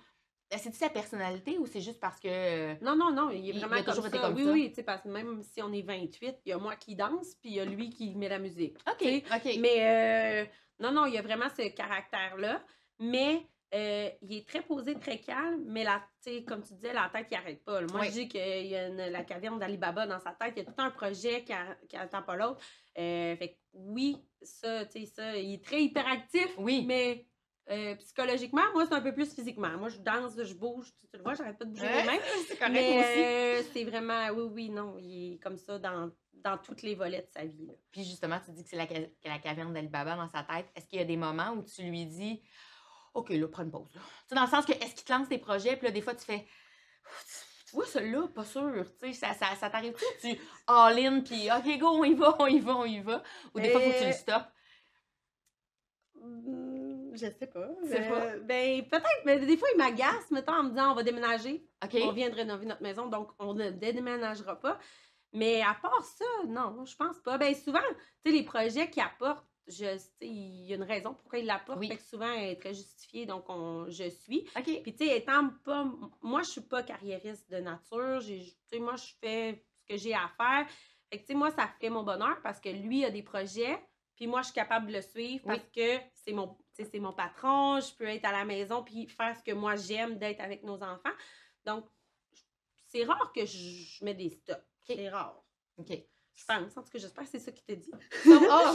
Euh, C'est-tu sa personnalité ou c'est juste parce que. euh, Non, non, non, il est Il- il vraiment a toujours comme été ça. comme oui, ça? oui, tu sais, parce que même si on est 28, il y a moi qui danse, puis il y a lui qui met la musique. OK. OK. Mais euh, non, non, il y a vraiment ce caractère-là. Mais euh, il est très posé, très calme. Mais la, comme tu disais, la tête, il n'arrête pas. là. Moi, Oui. je dis qu'il y a une- la caverne d'Alibaba dans sa tête. Il y a tout un projet qui n'attend pas l'autre. Euh, fait que oui, ça, tu sais, ça, il est très hyperactif. Oui. Mais euh, psychologiquement, moi, c'est un peu plus physiquement. Moi, je danse, je bouge. Tu, tu le vois, j'arrête pas de bouger les mains. <laughs> c'est correct Mais aussi. euh, c'est vraiment, oui, oui, non, il est comme ça dans, dans tous les volets de sa vie. là. Puis justement, tu dis que c'est la, la caverne d'Alibaba dans sa tête. Est-ce qu'il y a des moments où tu lui dis OK, là, prends une pause. Là. Tu sais, dans le sens que est-ce qu'il te lance des projets, puis là, des fois, tu fais Tu vois, celui-là, pas sûr. Tu sais, ça, ça, ça t'arrive-tu? Tu all-in, puis OK, go, <laughs> on y va, on y va, on y va. Ou des fois, faut que tu le Euh, stoppes. Je sais pas. Tu sais pas? Ben, peut-être, mais des fois, il m'agace, mettons, en me disant on va déménager. On vient de rénover notre maison, donc on ne déménagera pas. Mais à part ça, non, je pense pas. Ben, souvent, tu sais, les projets qu'il apporte, je, tu sais, il y a une raison pourquoi il l'apporte. Oui. Fait que souvent, elle est très justifiée, donc on, je suis. Puis, tu sais, étant pas. Moi, je suis pas carriériste de nature. Tu sais, moi, je fais ce que j'ai à faire. Fait que, tu sais, moi, ça fait mon bonheur parce que lui a des projets. Puis moi, je suis capable de le suivre Oui. parce que c'est mon, c'est mon patron. Je peux être à la maison puis faire ce que moi, j'aime d'être avec nos enfants. Donc, c'est rare que je, mets des stops. C'est rare. OK. Je pense. En tout cas, j'espère que c'est ça qu'il t'a dit. Sauf, ah,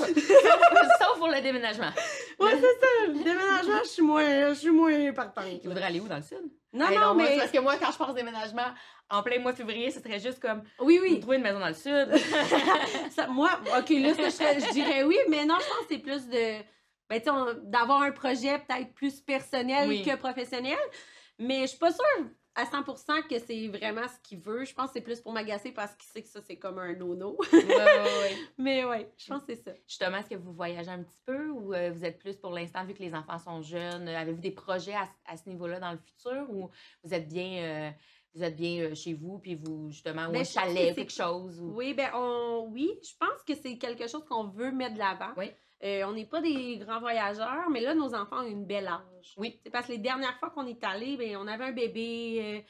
sauf- pour le déménagement. Ouais, c'est ça. Le déménagement, je suis moins, je suis moins partante. Il voudrait aller où dans le sud? Non, Hey, non, moi, c'est mais. Parce que moi, quand je pense déménagement, en plein mois de février, ce serait juste comme Oui, oui. trouver une maison dans le sud. <laughs> Ça, moi, OK, là, ça, je, je dirais oui, mais non, je pense que c'est plus de. Ben, d'avoir un projet peut-être plus personnel Oui. que professionnel. Mais je suis pas sûre à 100% que c'est vraiment ce qu'il veut. Je pense que c'est plus pour m'agacer parce qu'il sait que ça, c'est comme un no-no. Ouais, ouais, ouais. <laughs> mais ouais, je pense que c'est ça. Justement, est-ce que vous voyagez un petit peu ou euh, vous êtes plus pour l'instant, vu que les enfants sont jeunes, euh, avez-vous des projets à, à ce niveau-là dans le futur ou vous êtes bien, euh, vous êtes bien euh, chez vous, puis vous, justement, Ben, que chalet quelque chose? Ou... Oui, ben on oui, je pense que c'est quelque chose qu'on veut mettre de l'avant. Oui. Euh, on n'est pas des grands voyageurs, mais là, nos enfants ont une belle âge. Oui. C'est parce que les dernières fois qu'on est allés, ben, on avait un bébé. euh,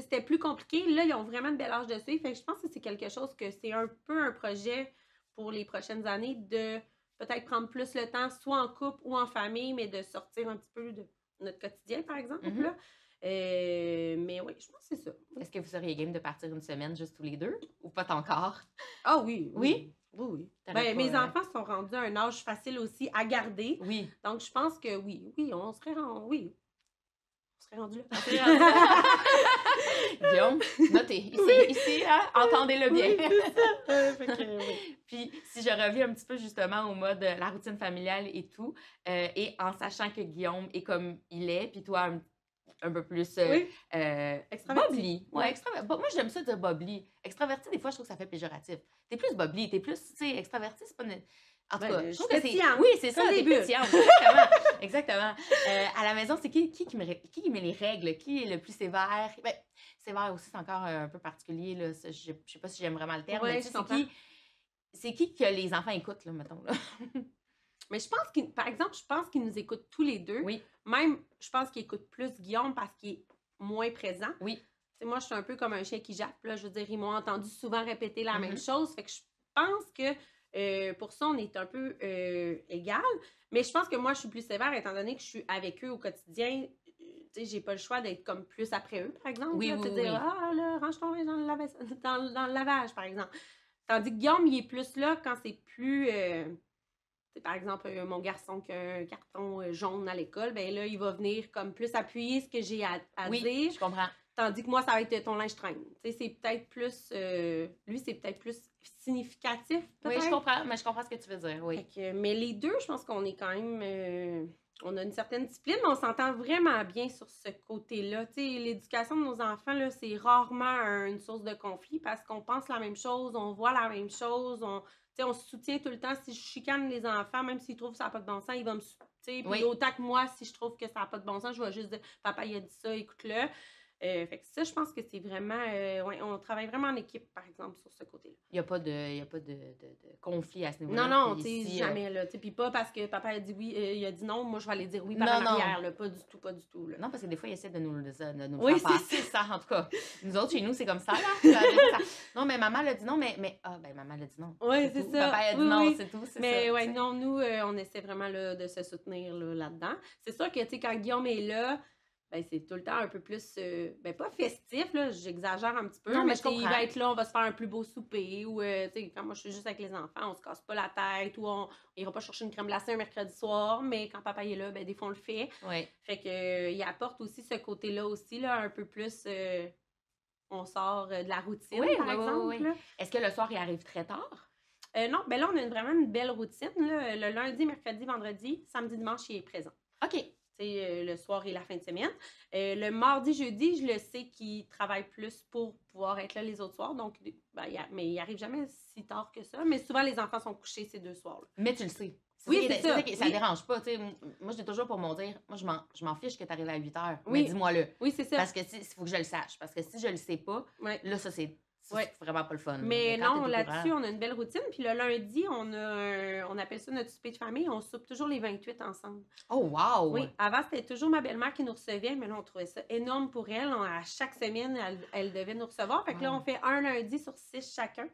c'était plus compliqué. Là, ils ont vraiment de bel âge de suivre. Fait que je pense que c'est quelque chose que c'est un peu un projet pour les prochaines années de peut-être prendre plus le temps, soit en couple ou en famille, mais de sortir un petit peu de notre quotidien, par exemple. Mhm. là. Euh, mais oui, je pense que c'est ça. Est-ce que vous seriez game de partir une semaine juste tous les deux? Ou pas encore? Ah oui. Oui? Oui, oui. T'aurais Ben, mes euh, enfants sont rendus à un âge facile aussi à garder. Oui. Donc, je pense que oui, oui, on serait rendu, oui. On serait rendu là. <laughs> Guillaume, notez. Ici, ici hein, entendez-le bien. Oui, ça. <laughs> Que, oui. Puis, si je reviens un petit peu justement au mode euh, la routine familiale et tout, euh, et en sachant que Guillaume est comme il est, puis toi un, un peu plus euh, Oui, euh, Extraverti. Ouais, Moi, j'aime ça dire Bobli. Extraverti, des fois, je trouve que ça fait péjoratif. T'es plus Bobli, t'es plus, tu sais, extraverti, c'est pas. une- En tout Ben, cas, je trouve que c'est. Oui, c'est ça, t'es pétillante. Exactement. <laughs> Exactement. Euh, à la maison, c'est qui, qui, qui, me qui met les règles? Qui est le plus sévère? Ben, sévère aussi, c'est encore euh, un peu particulier. Là. Je, je sais pas si j'aime vraiment le terme, Ouais, mais tu je sais, c'est qui, c'est qui que les enfants écoutent, là, mettons. Là? <laughs> Mais je pense qu'il, par exemple, je pense qu'ils nous écoutent tous les deux. Oui. Même, je pense qu'ils écoutent plus Guillaume parce qu'il est moins présent. Oui. Moi, je suis un peu comme un chien qui jappe. Là, je veux dire, ils m'ont entendu souvent répéter la même chose. Fait que je pense que euh, pour ça, on est un peu euh, égal. Mais je pense que moi, je suis plus sévère étant donné que je suis avec eux au quotidien. Euh, Tu sais, j'ai pas le choix d'être comme plus après eux, par exemple. Oui, là, oui, oui, dire, ah, là, range ton dans le, lave- dans, dans le lavage, par exemple. Tandis que Guillaume, il est plus là quand c'est plus. euh, par exemple, euh, mon garçon qui a un carton euh, jaune à l'école, ben là, il va venir comme plus appuyer ce que j'ai à, à Oui, dire. je comprends. Tandis que moi, ça va être ton linge traîne. C'est peut-être plus. euh, lui, c'est peut-être plus significatif. Oui, peut-être. je comprends, mais je comprends ce que tu veux dire, oui. Que, mais les deux, je pense qu'on est quand même. euh, on a une certaine discipline, mais on s'entend vraiment bien sur ce côté-là. L'éducation de nos enfants, là, c'est rarement un- une source de conflit parce qu'on pense la même chose, on voit la même chose, on, sais, on se soutient tout le temps. Si je chicane les enfants, même s'ils trouvent que ça n'a pas de bon sens, ils vont me sou- tu sais, Puis Oui. autant que moi, si je trouve que ça n'a pas de bon sens, je vais juste dire Papa, il a dit ça, écoute-le. Euh, fait que ça, je pense que c'est vraiment. euh, ouais, on travaille vraiment en équipe, par exemple, sur ce côté-là. Il n'y a pas, de, il y a pas de, de- de conflit à ce niveau-là. Non, non, tu sais, euh, jamais, là. Puis pas parce que papa a dit oui, euh, il a dit non, moi, je vais aller dire oui par Non, en non. arrière, là. Pas du tout, pas du tout, là. Non, parce que des fois, ils essaient de nous, de, nous Oui, faire c'est passer ça, en tout cas. Nous autres, chez nous, c'est comme ça, là. <laughs> Ça. Non, mais maman l'a dit non, mais, mais... Ah, ben, maman l'a dit non. Oui, c'est ça. Papa a dit Oui, non, oui. c'est tout, Mais ça. ouais, non, nous, on essaie vraiment là, de se soutenir là, là-dedans. c'est sûr que, tu sais, quand Guillaume est là, ben, c'est tout le temps un peu plus, euh, ben, pas festif, là, j'exagère un petit peu, Non, mais il va être là, on va se faire un plus beau souper, ou, euh, tu sais, quand moi, je suis juste avec les enfants, on se casse pas la tête, ou on, on ira pas chercher une crème glacée un mercredi soir, mais quand papa est là, ben, des fois, on le fait. Oui. Fait que euh, il apporte aussi ce côté-là aussi, là, un peu plus, on sort de la routine, Oui, par oui, exemple. Est-ce que le soir, il arrive très tard? Non, ben là, on a une- vraiment une belle routine. Là. Le lundi, mercredi, vendredi, samedi, dimanche, il est présent. OK. Euh, le soir et la fin de semaine. Euh, le mardi, jeudi, je le sais qu'il travaille plus pour pouvoir être là les autres soirs. Donc, ben, il a- mais il arrive jamais si tard que ça. Mais souvent, les enfants sont couchés ces deux soirs-là. Mais tu le sais. Oui, c'est ça. ça Oui. dérange pas. tu sais. M- Moi, j'ai toujours pour m'en dire, moi, je m'en, fiche que tu arrives à 8 heures. Oui. Mais dis-moi-le. Oui, c'est ça. Parce que il faut que je le sache. Parce que si je le sais pas, là, ça, c'est, Ouais. c'est vraiment pas le fun. Mais non, là-dessus, on a une belle routine. Puis le lundi, on a on appelle ça notre souper de famille. On soupe toujours les 28 ensemble. Oh, wow! Oui, avant, c'était toujours ma belle-mère qui nous recevait, mais là, on trouvait ça énorme pour elle. On- à chaque semaine, elle, elle devait nous recevoir. Fait que là, on fait un lundi sur six chacun.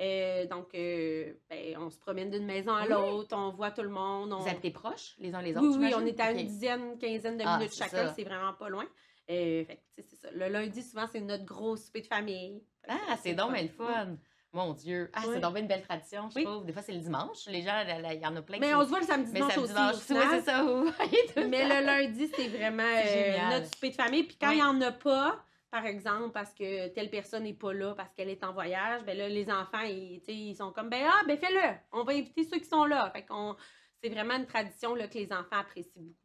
Euh, donc, euh, ben, on se promène d'une maison à Oui. l'autre, on voit tout le monde. On... Vous habitez proches, les uns les autres? Oui, oui, on est à une dizaine, quinzaine de Ah, minutes chacun, c'est vraiment pas loin. Euh, fait c'est ça. Le lundi, souvent, c'est notre gros souper de famille. Ah, c'est donc bien le fun! Mon Dieu! Ah, Oui. c'est donc une belle tradition, je Oui. trouve. Des fois, c'est le dimanche. Les gens, il y en a plein Mais on se voit le samedi, Mais dimanche aussi. dimanche, c'est ça. vous voyez tout Mais le lundi, c'est vraiment euh, notre souper de famille. Puis quand il Oui. n'y en a pas, par exemple, parce que telle personne n'est pas là, parce qu'elle est en voyage, ben là, les enfants, ils, ils sont comme, ben ah, ben fais-le. On va inviter ceux qui sont là. Fait qu'on, c'est vraiment une tradition là, que les enfants apprécient beaucoup.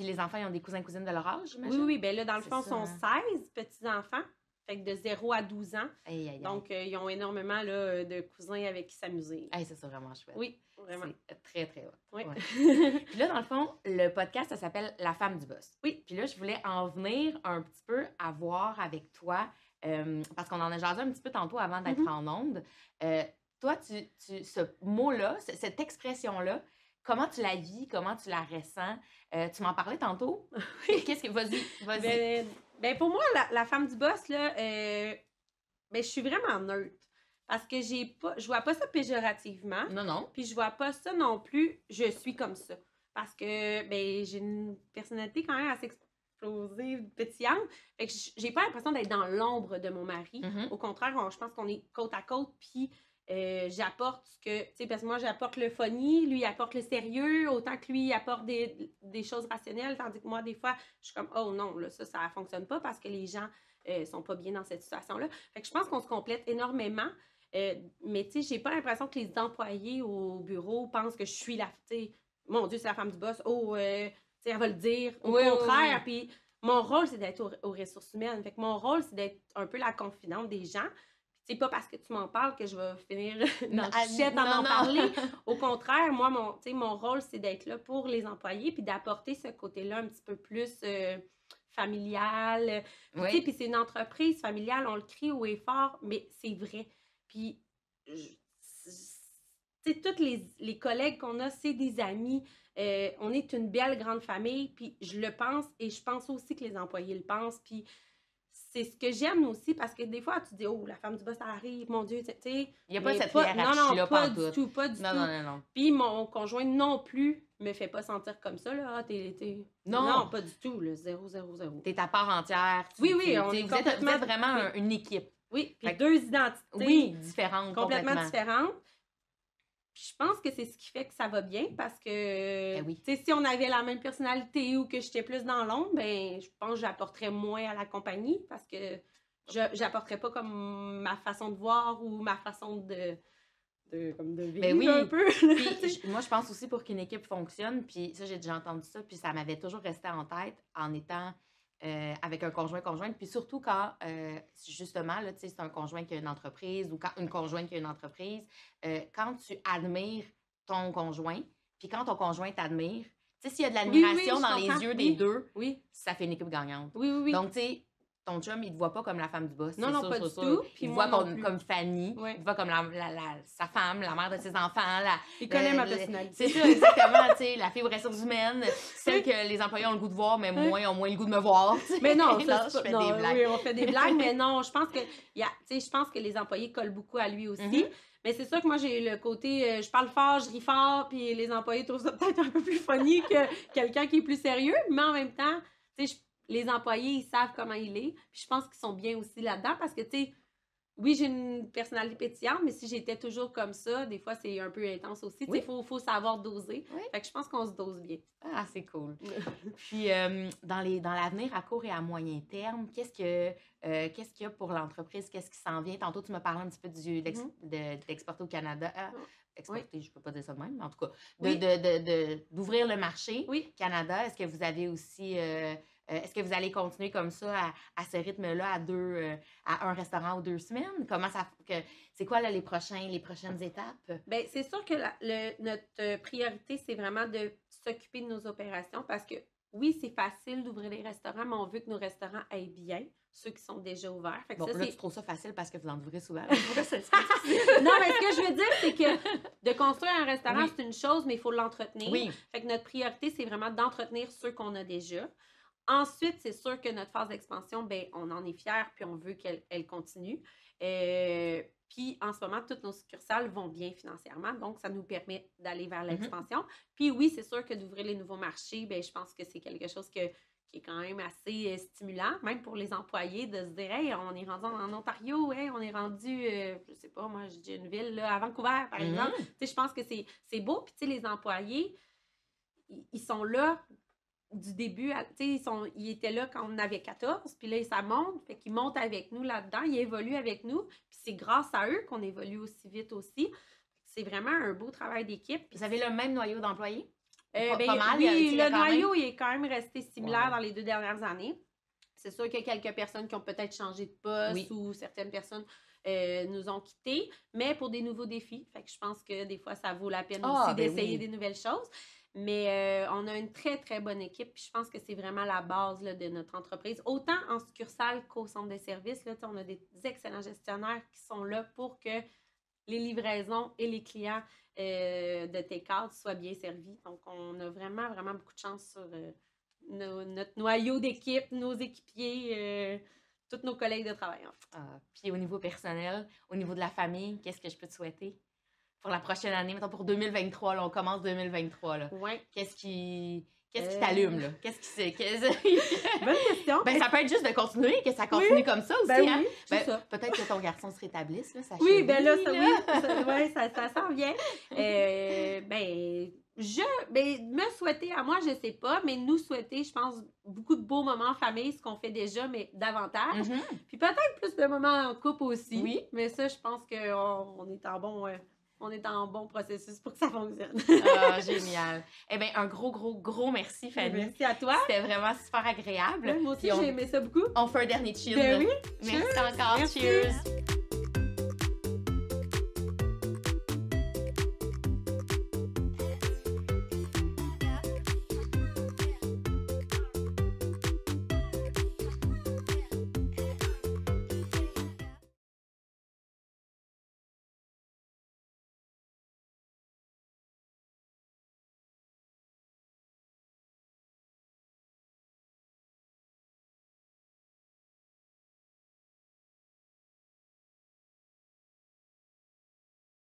Puis les enfants, ils ont des cousins cousines de leur âge, Oui, oui, ben là, dans le fond, sont hein. 16 petits-enfants. Fait que de 0 à 12 ans. Aïe, aïe, aïe. Donc, euh, ils ont énormément là, de cousins avec qui s'amuser. Aïe, ça, c'est vraiment chouette. Oui, vraiment. Très, très hot. Oui. Ouais. <laughs> Puis là, dans le fond, le podcast, ça s'appelle La femme du boss. Oui. Puis là, je voulais en venir un petit peu à voir avec toi, euh, parce qu'on en a jasé un petit peu tantôt avant d'être Mhm. en onde. Euh, toi, tu, tu, ce mot-là, ce- cette expression-là, comment tu la vis, comment tu la ressens? Euh, tu m'en parlais tantôt. <laughs> Qu'est-ce <laughs> que. Vas-y, vas-y. Ben, ben, pour moi, la, la femme du boss, là, euh, ben, je suis vraiment neutre. Parce que j'ai pas, je vois pas ça péjorativement. non, non. Puis je vois pas ça non plus, je suis comme ça. Parce que ben, j'ai une personnalité quand même assez explosive, pétillante. Fait que j'ai pas l'impression d'être dans l'ombre de mon mari. Mhm. Au contraire, on- je pense qu'on est côte à côte, puis euh, j'apporte ce que, tu sais, parce que moi, j'apporte le funny, lui, il apporte le sérieux, autant que lui, il apporte des, des choses rationnelles, tandis que moi, des fois, je suis comme, oh non, là, ça, ça fonctionne pas parce que les gens euh, sont pas bien dans cette situation-là. Fait que je pense qu'on se complète énormément. Euh, mais tu sais, j'ai pas l'impression que les employés au bureau pensent que je suis la, tu sais, mon Dieu, c'est la femme du boss. Oh, euh, tu sais, elle va le dire. Au oui, contraire, oui. puis mon rôle, c'est d'être aux, aux ressources humaines. Fait que mon rôle, c'est d'être un peu la confidente des gens. C'est pas parce que tu m'en parles que je vais finir <laughs> dans Non, la chiette en non, en non. parler. <laughs> Au contraire, moi, mon, mon rôle, c'est d'être là pour les employés puis d'apporter ce côté-là un petit peu plus euh, familial. Puis, Oui. puis c'est une entreprise familiale, on le crie haut et fort, mais c'est vrai. Puis, tu sais, tous les, les collègues qu'on a, c'est des amis. Euh, on est une belle grande famille, puis je le pense et je pense aussi que les employés le pensent. Puis c'est ce que j'aime aussi parce que des fois, tu dis, oh, la femme du boss, arrive, mon Dieu, tu sais. Il n'y a pas cette Non, hiérarchie-là, non, pas pantoute. du tout, pas du Non, tout. non, non, non. Puis mon conjoint non plus me fait pas sentir comme ça, là. Ah, t'es, t'es- Non. pas du tout, le 0, 0, 0. T'es à part entière. tu- Oui, oui, on est vous, êtes, vous complètement- êtes vraiment oui. une équipe. Oui, puis Fait deux identités. Oui, différentes complètement, complètement. différentes. Puis je pense que c'est ce qui fait que ça va bien parce que Ben oui. si on avait la même personnalité ou que j'étais plus dans l'ombre, ben je pense que j'apporterais moins à la compagnie parce que je j'apporterais pas comme ma façon de voir ou ma façon de de comme de vivre Ben oui. un peu. Puis, moi, je pense aussi pour qu'une équipe fonctionne, puis ça, j'ai déjà entendu ça, puis ça m'avait toujours resté en tête en étant euh, avec un conjoint-conjointe, puis surtout quand, euh, justement, là, tu sais, c'est un conjoint qui a une entreprise ou quand une conjointe qui a une entreprise, euh, quand tu admires ton conjoint, puis quand ton conjoint t'admire, tu sais, s'il y a de Oui, oui, l'admiration dans les yeux Oui. des deux, oui, ça fait une équipe gagnante. oui, oui, oui. Donc, tu sais, ton chum, il te voit pas comme la femme du boss. Non, non, sûr, pas sûr, du sûr. tout, puis Il te moi voit comme, comme Fanny. Ouais. Il te voit comme la, la- la- sa femme, la mère de ses enfants. La, il connaît le- ma personnalité. C'est ça, exactement. <laughs> tu sais, la aux ressources humaines, celle que les employés ont le goût de voir, mais moins ont moins le goût de me voir. Mais non, <laughs> ça, je fais non, des blagues. oui, on fait des blagues, mais non, je pense que il y a, tu sais, je pense que les employés collent beaucoup à lui aussi. Mhm. Mais c'est sûr que moi j'ai le côté euh, je parle fort, je ris fort, puis les employés trouvent ça peut-être un peu plus funny que quelqu'un qui est plus sérieux, mais en même temps, tu sais, les employés ils savent comment il est, puis je pense qu'ils sont bien aussi là-dedans parce que tu sais oui, j'ai une personnalité pétillante, mais si j'étais toujours comme ça, des fois, c'est un peu intense aussi. Oui. Il faut, faut savoir doser. Oui. Fait que je pense qu'on se dose bien. Ah, c'est cool. <laughs> Puis, euh, dans les dans l'avenir à court et à moyen terme, qu'est-ce que euh, qu'est-ce qu'il y a pour l'entreprise? Qu'est-ce qui s'en vient? Tantôt, tu me parlais un petit peu du, d'ex- de- d'exporter au Canada. Oui. exporter, je peux pas dire ça de même, mais en tout cas, de, Oui. de- de- de- d'ouvrir le marché Oui. Canada. Est-ce que vous avez aussi... euh, est-ce que vous allez continuer comme ça, à, à ce rythme-là, à deux, euh, à un restaurant ou deux semaines? Comment ça... C'est quoi là, les, prochains, les prochaines étapes? Bien, c'est sûr que la- le- notre euh, priorité, c'est vraiment de s'occuper de nos opérations parce que oui, c'est facile d'ouvrir des restaurants, mais on veut que nos restaurants aillent bien, ceux qui sont déjà ouverts. Fait que Bon, ça, là, tu trouves ça facile parce que vous en ouvrez souvent. <laughs> non, mais ce que je veux dire, c'est que de construire un restaurant, Oui. c'est une chose, mais il faut l'entretenir. oui. Fait que notre priorité, c'est vraiment d'entretenir ceux qu'on a déjà. Ensuite, c'est sûr que notre phase d'expansion, ben, on en est fiers, puis on veut qu'elle elle continue. Euh, puis en ce moment, toutes nos succursales vont bien financièrement, donc ça nous permet d'aller vers l'expansion. Puis oui, c'est sûr que d'ouvrir les nouveaux marchés, ben, je pense que c'est quelque chose que, qui est quand même assez euh, stimulant, même pour les employés, de se dire, hey, on est rendu en Ontario, hey, on est rendu, euh, je sais pas, moi, je dis une ville, là, à Vancouver, par exemple. Mhm. Tu sais, je pense que c'est beau. Puis, tu sais, les employés, ils sont là du début. Tu sais, ils, sont- ils étaient là quand on avait 14. Puis là, ça monte. Fait qu'ils montent avec nous là-dedans. Ils évoluent avec nous. Puis c'est grâce à eux qu'on évolue aussi vite aussi. C'est vraiment un beau travail d'équipe. Vous avez le même noyau d'employés? euh, Pas- ben, pas mal, oui, le même- noyau, est quand même resté similaire Ouais. dans les deux dernières années. C'est sûr qu'il y a quelques personnes qui ont peut-être changé de poste Oui. ou certaines personnes euh, nous ont quittés, mais pour des nouveaux défis. Fait que je pense que des fois, ça vaut la peine Ah, aussi ben d'essayer oui. des nouvelles choses. Mais euh, on a une très, très bonne équipe. Puis je pense que c'est vraiment la base là, de notre entreprise. Autant en succursale qu'au centre de services. Là, on a des excellents gestionnaires qui sont là pour que les livraisons et les clients euh, de take-out soient bien servis. Donc, on a vraiment, vraiment beaucoup de chance sur euh, notre noyau d'équipe, nos équipiers, tous nos collègues de travail. Ah, puis au niveau personnel, au niveau de la famille, qu'est-ce que je peux te souhaiter? Pour la prochaine année? Mettons pour 2023, là, on commence 2023. Là. Ouais. Qu'est-ce qui, qu'est-ce qui Euh. t'allume? là? Qu'est-ce qui c'est? <laughs> Bonne question. ben, ça peut être juste de continuer, que ça continue comme ça aussi. Ben hein? oui, Ben, ça. Peut-être que ton garçon se rétablisse. Là, sa Oui, ben là, ça, oui, ça, ouais, ça, ça s'en vient. <laughs> Euh, ben, je, ben, me souhaiter à moi, je sais pas, mais nous souhaiter, je pense, beaucoup de beaux moments en famille, ce qu'on fait déjà, mais davantage. Mhm. Puis peut-être plus de moments en couple aussi. Oui. Mais ça, je pense qu'on on est en bon, euh, on est en bon processus pour que ça fonctionne. Ah, <laughs> génial. Eh bien, un gros, gros, gros merci, Fanny. Merci à toi. C'était vraiment super agréable. Ouais, moi aussi, on- j'ai aimé ça beaucoup. On fait un dernier chill. Ben oui. Merci Cheers. encore. Merci. Cheers.